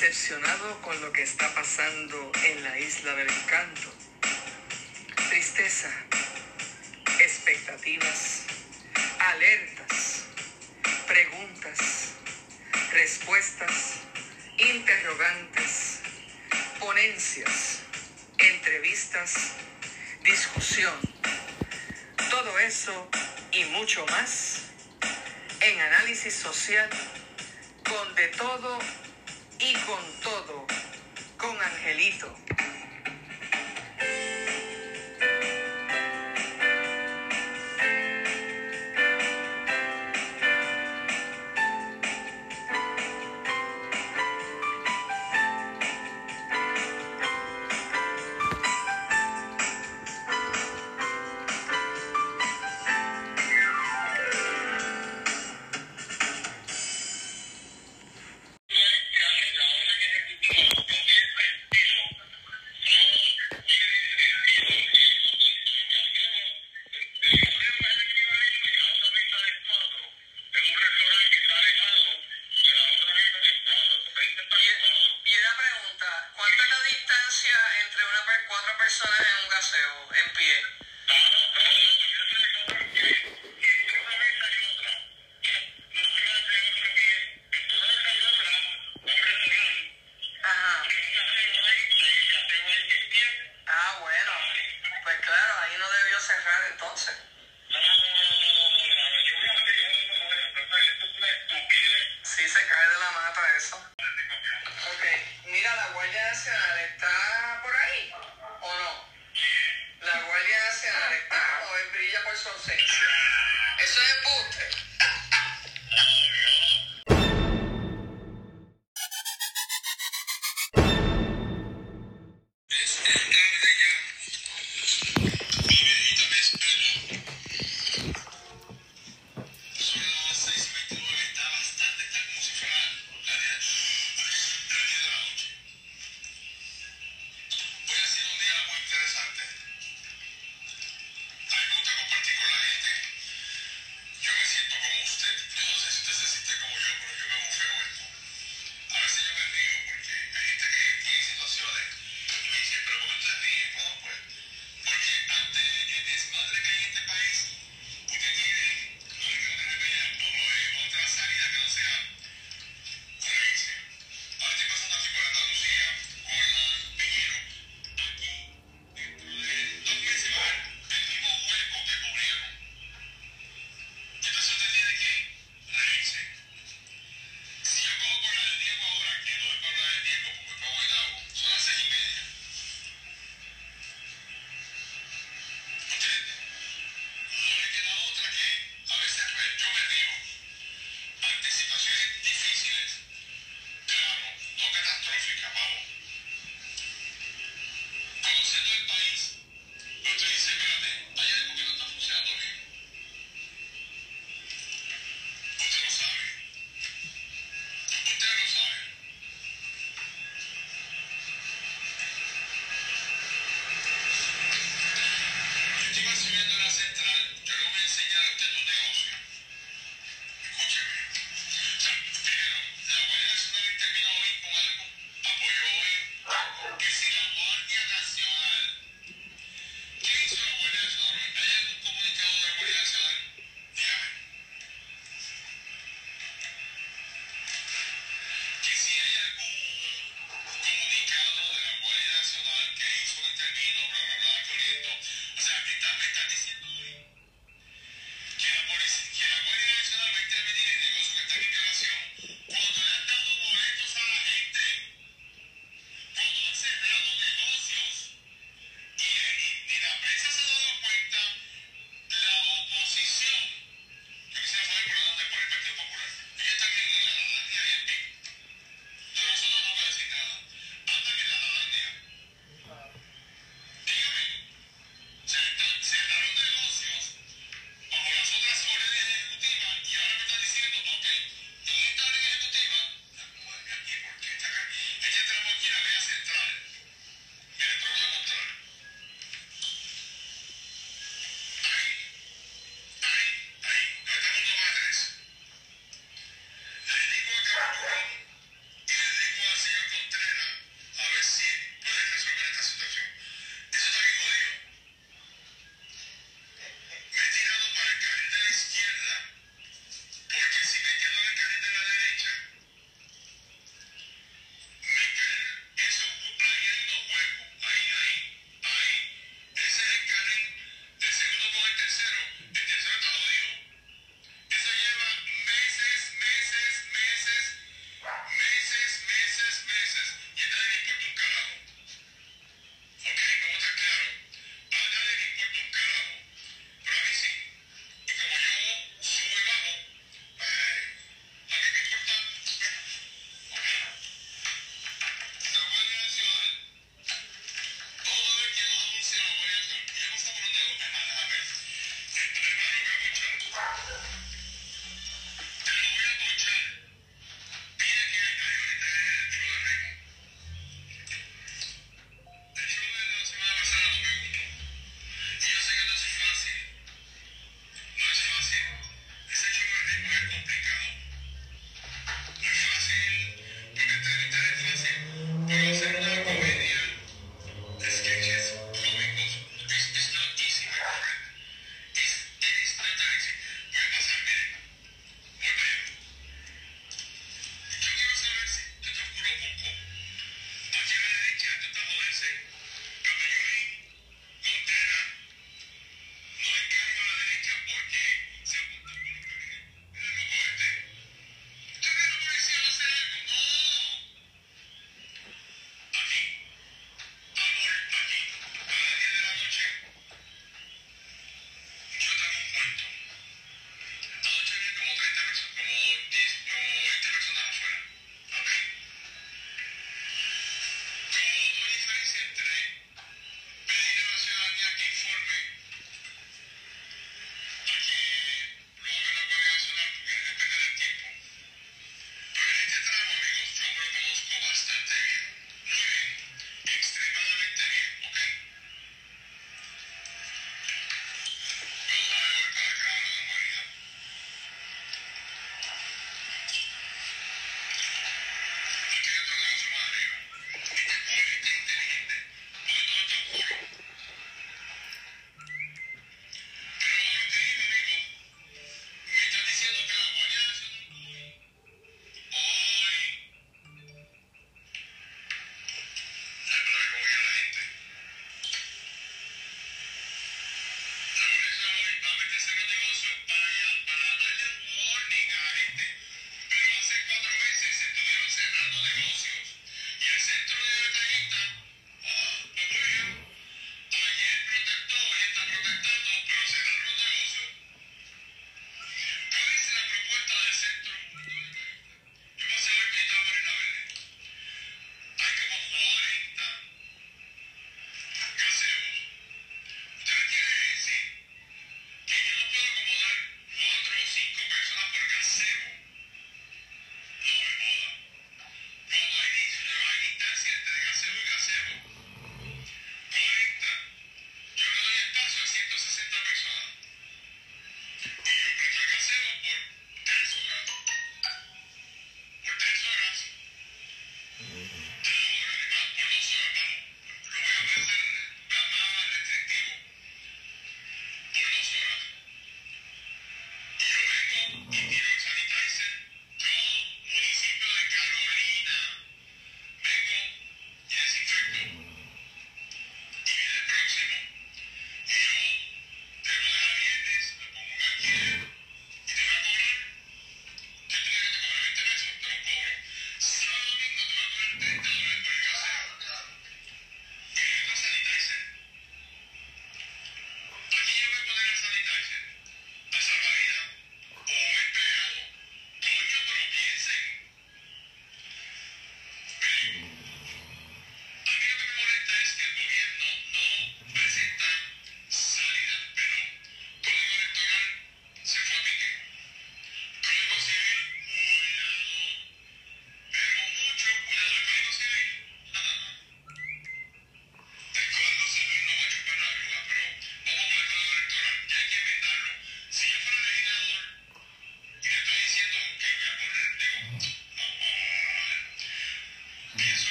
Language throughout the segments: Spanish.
decepcionado con lo que está pasando en la isla del encanto. Tristeza, expectativas, alertas, preguntas, respuestas, interrogantes, ponencias, entrevistas, discusión. Todo eso y mucho más en análisis social con de todo y con todo, con Angelito.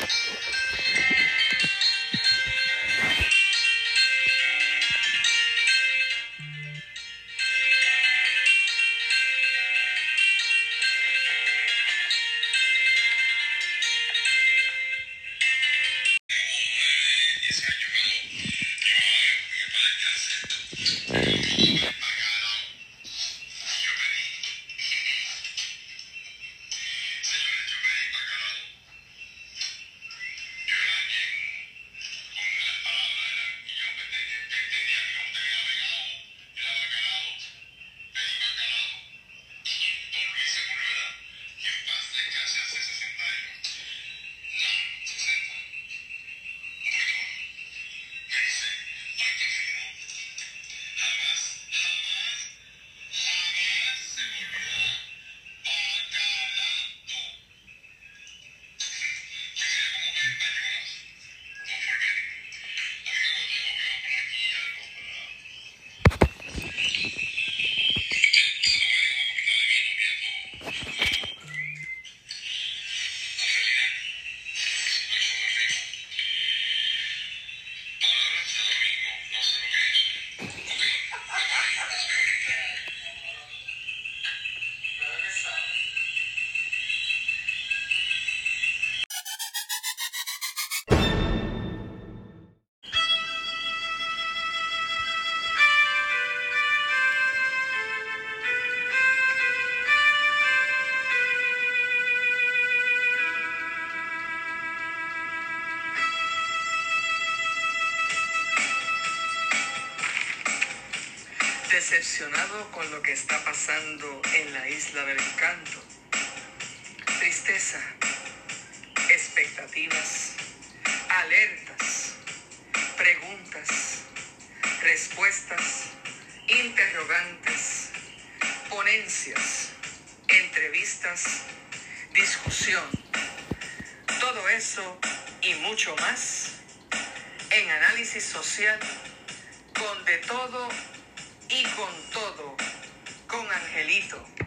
ハハハハ! Decepcionado con lo que está pasando en la isla del encanto. Tristeza, expectativas, alertas, preguntas, respuestas, interrogantes, ponencias, entrevistas, discusión. Todo eso y mucho más en análisis social con de todo y con todo, con Angelito.